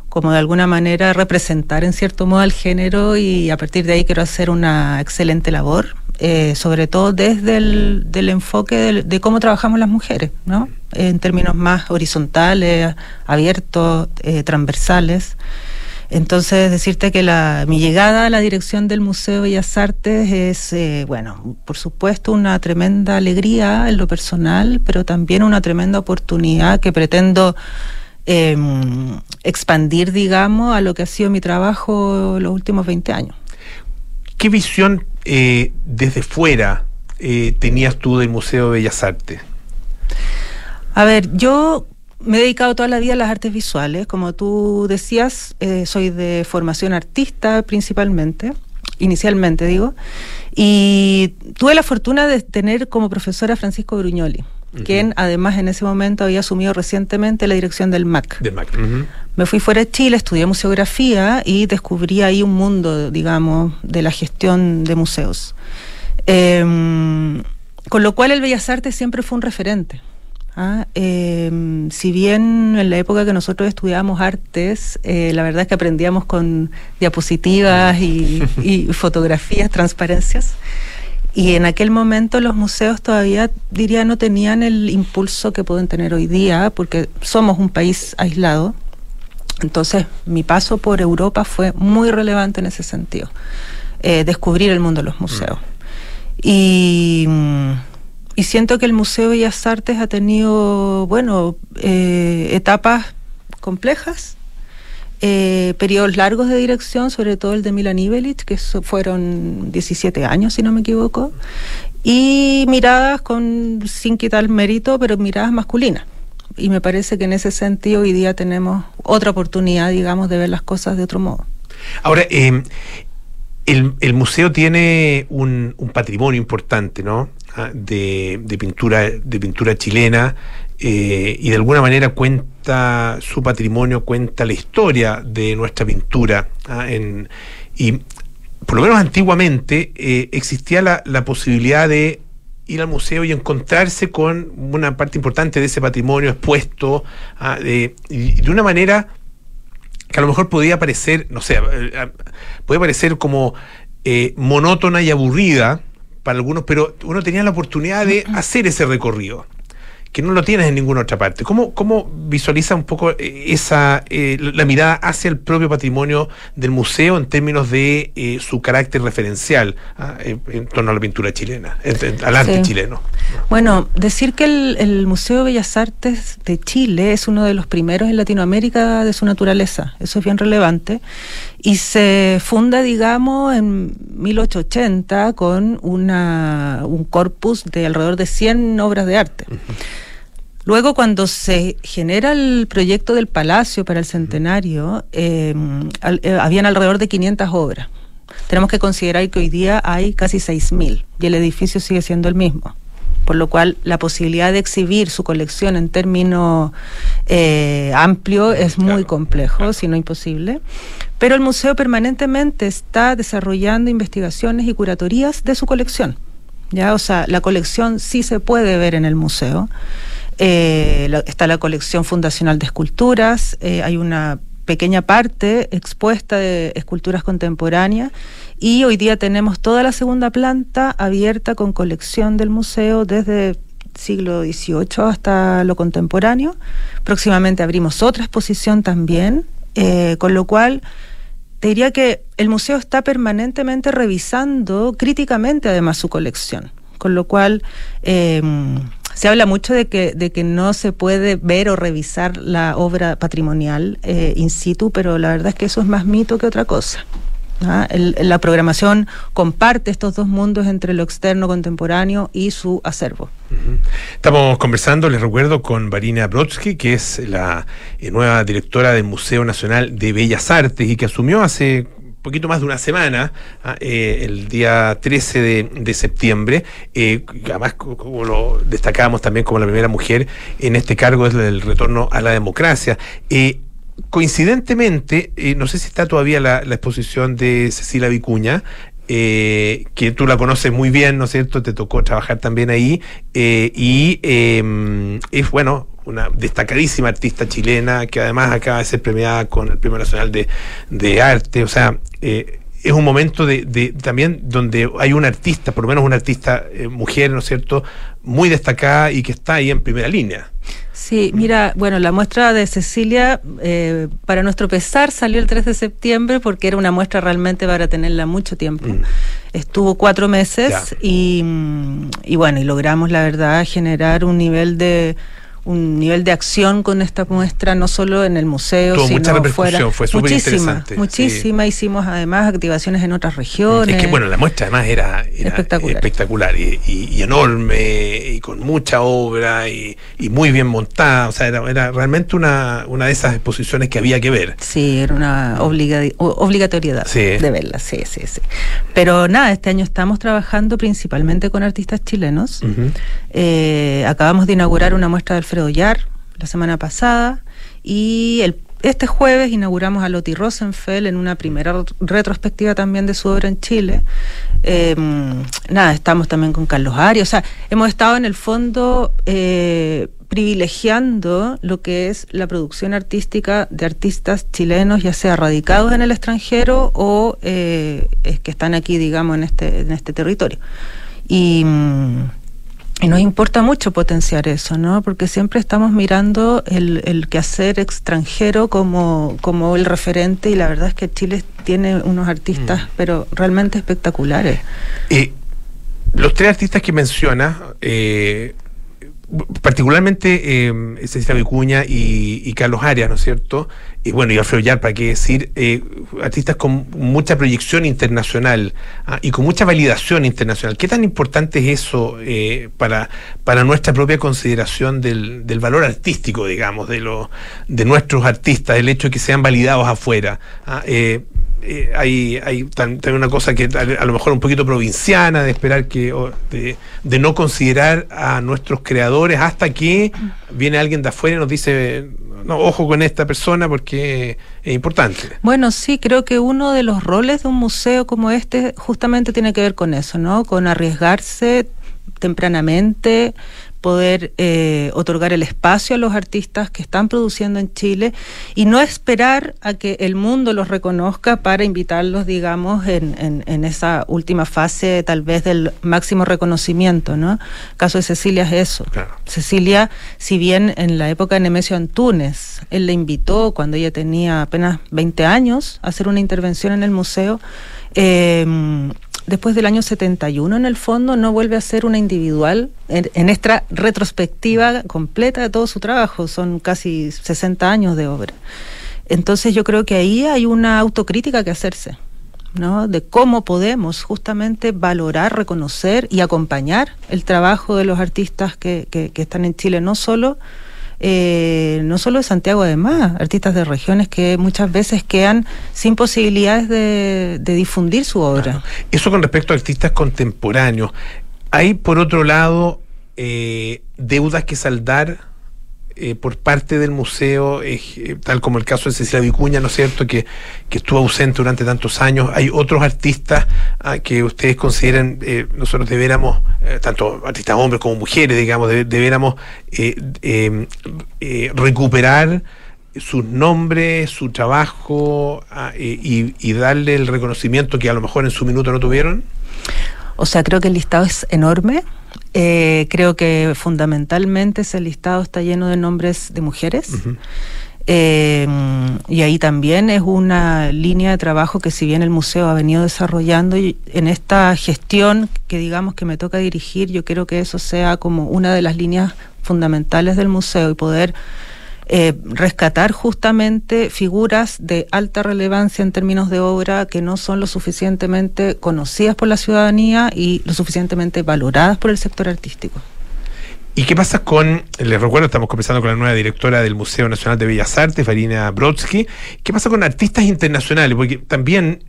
como de alguna manera representar en cierto modo al género y a partir de ahí quiero hacer una excelente labor, eh, sobre todo desde el enfoque de, cómo trabajamos las mujeres, ¿no? En términos más horizontales, abiertos, eh, transversales. Entonces, decirte que la, mi llegada a la dirección del Museo de Bellas Artes es, eh, bueno, por supuesto, una tremenda alegría en lo personal, pero también una tremenda oportunidad que pretendo em, expandir, digamos, a lo que ha sido mi trabajo los últimos 20 años. ¿Qué visión eh, desde fuera eh, tenías tú del Museo de Bellas Artes? A ver, yo me he dedicado toda la vida a las artes visuales. Como tú decías, eh, soy de formación artista principalmente, inicialmente digo, y tuve la fortuna de tener como profesora a Francisco Bruñoli, quien además en ese momento había asumido recientemente la dirección del MAC. Del MAC. Me fui fuera de Chile, estudié museografía y descubrí ahí un mundo, digamos, de la gestión de museos. Em, con lo cual el Bellas Artes siempre fue un referente. ¿Ah? Em, si bien en la época que nosotros estudiábamos artes, eh, la verdad es que aprendíamos con diapositivas y, y fotografías, transparencias, y en aquel momento los museos todavía, diría, no tenían el impulso que pueden tener hoy día, porque somos un país aislado. Entonces, mi paso por Europa fue muy relevante en ese sentido, eh, descubrir el mundo de los museos. Y, y, siento que el Museo de Bellas Artes ha tenido, bueno, eh, etapas complejas, eh, periodos largos de dirección, sobre todo el de Milan Ivelic, que fueron 17 años, si no me equivoco, y miradas con, sin quitar mérito, pero miradas masculinas. Y me parece que en ese sentido hoy día tenemos otra oportunidad, digamos, de ver las cosas de otro modo. Ahora, eh, el, museo tiene un, patrimonio importante, ¿no? Ah, de, de, pintura, de pintura chilena, eh, y de alguna manera cuenta su patrimonio, cuenta la historia de nuestra pintura. ¿ah? y por lo menos antiguamente eh, existía la, posibilidad de ir al museo y encontrarse con una parte importante de ese patrimonio expuesto ¿ah? de, de una manera que a lo mejor podía parecer, no sé, eh, puede parecer como monótona y aburrida para algunos, pero uno tenía la oportunidad de hacer ese recorrido que no lo tienes en ninguna otra parte. ¿Cómo, cómo visualiza un poco eh, esa eh, la mirada hacia el propio patrimonio del museo en términos de eh, su carácter referencial ah, en, torno a la pintura chilena, al arte chileno? Bueno, decir que el, Museo de Bellas Artes de Chile es uno de los primeros en Latinoamérica de su naturaleza, eso es bien relevante, y se funda, digamos, en 1880 con una, un corpus de alrededor de 100 obras de arte. Luego, cuando se genera el proyecto del Palacio para el Centenario, em, eh, habían alrededor de 500 obras. Tenemos que considerar que hoy día hay casi 6.000 y el edificio sigue siendo el mismo. Por lo cual, la posibilidad de exhibir su colección en términos eh, amplio es muy complejo, si no imposible. Pero el museo permanentemente está desarrollando investigaciones y curatorías de su colección. ¿ya? O sea, la colección sí se puede ver en el museo. Eh, está la colección fundacional de esculturas, eh, hay una pequeña parte expuesta de esculturas contemporáneas y hoy día tenemos toda la segunda planta abierta con colección del museo desde siglo XVIII hasta lo contemporáneo. Próximamente abrimos otra exposición también, eh, con lo cual te diría que el museo está permanentemente revisando críticamente además su colección, con lo cual eh, se habla mucho de que, de que no se puede ver o revisar la obra patrimonial eh, in situ, pero la verdad es que eso es más mito que otra cosa. ¿Ah? la programación comparte estos dos mundos entre lo externo contemporáneo y su acervo. Estamos conversando, les recuerdo, con Varina Brodsky, que es la eh, nueva directora del Museo Nacional de Bellas Artes y que asumió hace poquito más de una semana, ah, eh, el día 13 de, septiembre, eh, además como lo destacábamos también como la primera mujer en este cargo es el retorno a la democracia. Eh, coincidentemente, no sé si está todavía la, exposición de Cecilia Vicuña, que tú la conoces muy bien, ¿no es cierto? Te tocó trabajar también ahí. y em, es, bueno, una destacadísima artista chilena que además acaba de ser premiada con el Premio Nacional de, Arte. O sea, eh, es un momento de, también donde hay una artista, por lo menos una artista eh, mujer, ¿no es cierto?, muy destacada y que está ahí en primera línea. Sí, mira, bueno, la muestra de Cecilia, eh, para nuestro pesar, salió el 3 de septiembre porque era una muestra realmente para tenerla mucho tiempo. Mm. Estuvo cuatro meses y, y bueno, y logramos, la verdad, generar un nivel de un nivel de acción con esta muestra, no solo en el museo, Tuvo sino mucha repercusión, fuera. fue súper muchísima, interesante. muchísima. sí. Hicimos además activaciones en otras regiones. Es que bueno, la muestra además era, era espectacular, espectacular y, y, y, enorme y con mucha obra y, y, muy bien montada. O sea, era, era realmente una, una, de esas exposiciones que había que ver. Sí, era una obliga obligatoriedad sí. de verla, sí, sí, sí. Pero nada, este año estamos trabajando principalmente con artistas chilenos. Uh -huh. eh, acabamos de inaugurar una muestra de Alfredo la semana pasada y este jueves inauguramos a Loti Rosenfeld en una primera retrospectiva también de su obra en Chile. Eh, nada, estamos también con Carlos Arias. O sea, hemos estado en el fondo eh, privilegiando lo que es la producción artística de artistas chilenos, ya sea radicados en el extranjero o eh, que están aquí, digamos, en este, en este territorio. Y. Y nos importa mucho potenciar eso, ¿no? Porque siempre estamos mirando el, el quehacer extranjero como, como el referente y la verdad es que Chile tiene unos artistas, mm. pero realmente espectaculares. Eh, los tres artistas que menciona, eh, particularmente eh, Cecilia Vicuña y, Carlos Arias, ¿no es cierto? Y bueno, y Alfredo Yar, para qué decir, eh, artistas con mucha proyección internacional ¿ah? y con mucha validación internacional. ¿Qué tan importante es eso eh, para, para nuestra propia consideración del, del valor artístico, digamos, de, lo, de nuestros artistas, el hecho de que sean validados afuera? ¿ah? Eh, hay, hay también una cosa que a, lo mejor un poquito provinciana de esperar que de, de, no considerar a nuestros creadores hasta que viene alguien de afuera y nos dice no, ojo con esta persona porque es importante. Bueno, sí, creo que uno de los roles de un museo como este justamente tiene que ver con eso, ¿no? Con arriesgarse tempranamente, poder eh, otorgar el espacio a los artistas que están produciendo en Chile y no esperar a que el mundo los reconozca para invitarlos, digamos, en, en, en esa última fase tal vez del máximo reconocimiento, ¿no? El caso de Cecilia es eso. Claro. Cecilia, si bien en la época de Nemesio Antunes, él le invitó cuando ella tenía apenas 20 años a hacer una intervención en el museo, eh, después del año 71 en el fondo no vuelve a ser una individual en, en, esta retrospectiva completa de todo su trabajo, son casi 60 años de obra. Entonces yo creo que ahí hay una autocrítica que hacerse, ¿no? De cómo podemos justamente valorar, reconocer y acompañar el trabajo de los artistas que, que, que están en Chile, no solo eh, no solo de Santiago además, artistas de regiones que muchas veces quedan sin posibilidades de, difundir su obra. Eso con respecto a artistas contemporáneos. Hay, por otro lado, eh, deudas que saldar eh, por parte del museo, eh, tal como el caso de Cecilia Vicuña, ¿no es cierto?, que, que estuvo ausente durante tantos años. Hay otros artistas ah, que ustedes consideran, eh, nosotros debiéramos, tanto artistas hombres como mujeres, digamos, de, debiéramos recuperar sus nombres, su trabajo ah, y darle el reconocimiento que a lo mejor en su minuto no tuvieron? O sea, creo que el listado es enorme. Eh, creo que fundamentalmente ese listado está lleno de nombres de mujeres. Uh -huh. eh, y ahí también es una línea de trabajo que si bien el museo ha venido desarrollando y en esta gestión que digamos que me toca dirigir, yo quiero que eso sea como una de las líneas fundamentales del museo y poder eh, rescatar justamente figuras de alta relevancia en términos de obra que no son lo suficientemente conocidas por la ciudadanía y lo suficientemente valoradas por el sector artístico. ¿Y qué pasa con, les recuerdo, estamos conversando con la nueva directora del Museo Nacional de Bellas Artes, Farina Brodsky, ¿qué pasa con artistas internacionales? Porque también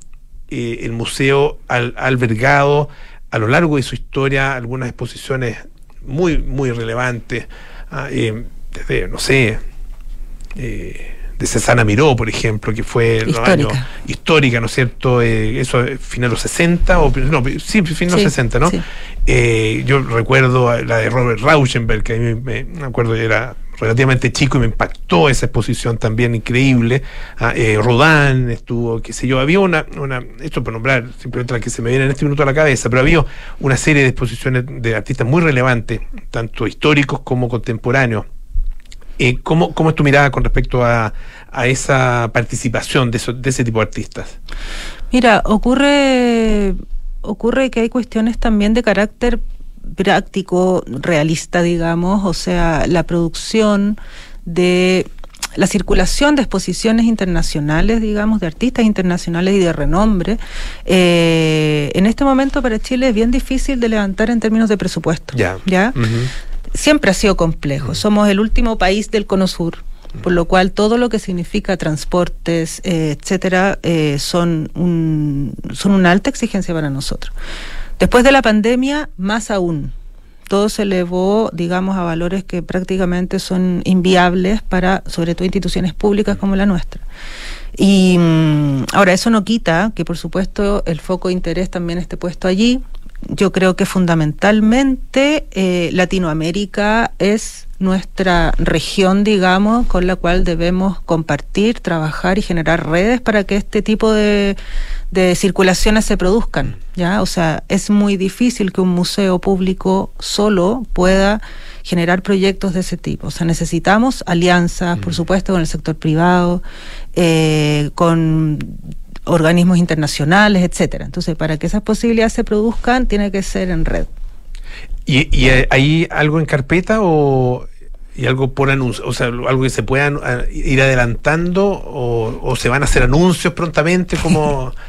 eh, el museo ha, albergado a lo largo de su historia algunas exposiciones muy, muy relevantes, ah, eh, desde, no sé, eh, de Cesana Miró, por ejemplo, que fue histórica, años, histórica ¿no es cierto? Eh, eso, final de los 60, o no, sí, fin de los sí, 60, ¿no? Sí. Eh, yo recuerdo la de Robert Rauschenberg, que a mí me, me acuerdo era relativamente chico y me impactó esa exposición también increíble. Ah, eh, Rodin estuvo, qué sé yo, había una, una, esto por nombrar simplemente la que se me viene en este minuto a la cabeza, pero había una serie de exposiciones de artistas muy relevantes, tanto históricos como contemporáneos. Eh, ¿cómo, ¿Cómo es tu mirada con respecto a, a esa participación de, eso, de ese tipo de artistas? Mira, ocurre, ocurre que hay cuestiones también de carácter práctico, realista, digamos, o sea, la producción de la circulación de exposiciones internacionales, digamos, de artistas internacionales y de renombre, eh, en este momento para Chile es bien difícil de levantar en términos de presupuesto. Ya. ¿ya? Siempre ha sido complejo. Somos el último país del Cono Sur por lo cual todo lo que significa transportes, eh, etcétera, eh, son, un, son una alta exigencia para nosotros. Después de la pandemia, más aún. Todo se elevó, digamos, a valores que prácticamente son inviables para, sobre todo, instituciones públicas como la nuestra. Y mm, ahora, eso no quita que, por supuesto, el foco de interés también esté puesto allí. Yo creo que fundamentalmente eh, Latinoamérica es nuestra región, digamos, con la cual debemos compartir, trabajar y generar redes para que este tipo de, de circulaciones se produzcan, ¿ya? O sea, es muy difícil que un museo público solo pueda generar proyectos de ese tipo. O sea, necesitamos alianzas, por supuesto, con el sector privado, eh, con organismos internacionales, etcétera. Entonces, para que esas posibilidades se produzcan, tiene que ser en red. ¿Y, y hay algo en carpeta o y algo por anuncio, o sea, algo que se pueda ir adelantando o, o se van a hacer anuncios prontamente como...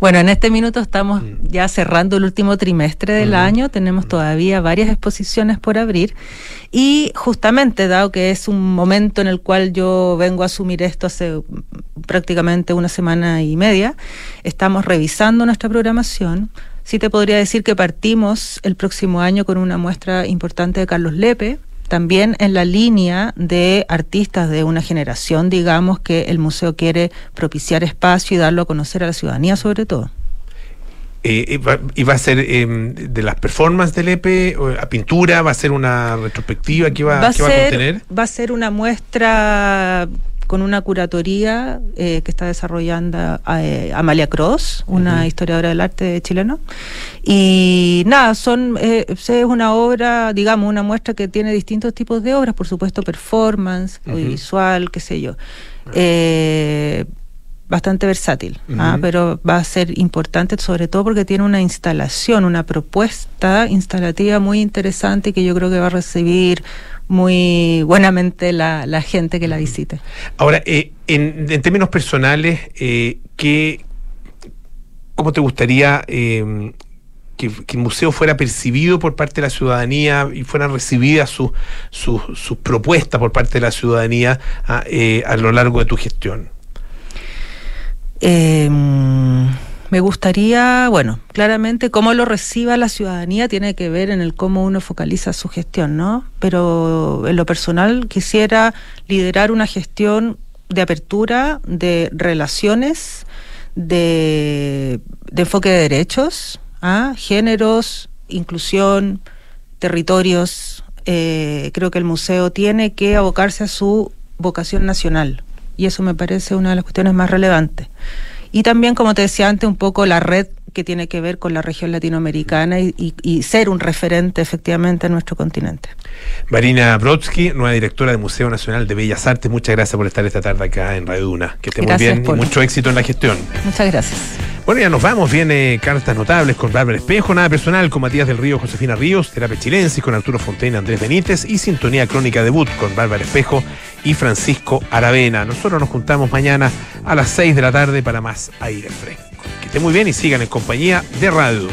Bueno, en este minuto estamos mm. ya cerrando el último trimestre del año, tenemos todavía varias exposiciones por abrir y justamente dado que es un momento en el cual yo vengo a asumir esto hace prácticamente una semana y media, estamos revisando nuestra programación. Sí te podría decir que partimos el próximo año con una muestra importante de Carlos Lepe, también en la línea de artistas de una generación, digamos, que el museo quiere propiciar espacio y darlo a conocer a la ciudadanía sobre todo. Eh, ¿Y va a ser em, de las performances del EPE, a pintura? ¿Va a ser una retrospectiva? ¿Qué va, va, a, ser, va a contener? Va a ser una muestra con una curatoría eh, que está desarrollando eh, Amalia Cross, una historiadora del arte chileno. Y nada, son eh, es una obra, digamos, una muestra que tiene distintos tipos de obras, por supuesto, performance, visual, qué sé yo. Bastante versátil, ¿ah? pero va a ser importante sobre todo porque tiene una instalación, una propuesta instalativa muy interesante que yo creo que va a recibir muy buenamente la, la gente que la visite. Ahora, eh, en, en, términos personales, eh, ¿qué, ¿cómo te gustaría eh, que, el museo fuera percibido por parte de la ciudadanía y fueran recibidas sus su, su propuestas por parte de la ciudadanía a, eh, a lo largo de tu gestión? Eh, me gustaría, bueno, claramente cómo lo reciba la ciudadanía tiene que ver en el cómo uno focaliza su gestión, ¿no? Pero en lo personal quisiera liderar una gestión de apertura, de relaciones, de, enfoque de derechos, ¿ah? géneros, inclusión, territorios. Eh, creo que el museo tiene que abocarse a su vocación nacional y eso me parece una de las cuestiones más relevantes. Y también, como te decía antes, un poco la red que tiene que ver con la región latinoamericana y, ser un referente efectivamente en nuestro continente. Marina Brodsky, nueva directora del Museo Nacional de Bellas Artes, muchas gracias por estar esta tarde acá en Radio Duna. Que esté muy bien y mucho éxito en la gestión. Muchas gracias. Bueno, ya nos vamos. Viene cartas notables con Bárbara Espejo, nada personal con Matías del Río, Josefina Ríos, Terapia Chilensis con Arturo Fontaine, Andrés Benítez y Sintonía Crónica Debut con Bárbara Espejo y Francisco Aravena. Nosotros nos juntamos mañana a las 6 de la tarde para más aire fresco. Que esté muy bien y sigan en compañía de Radio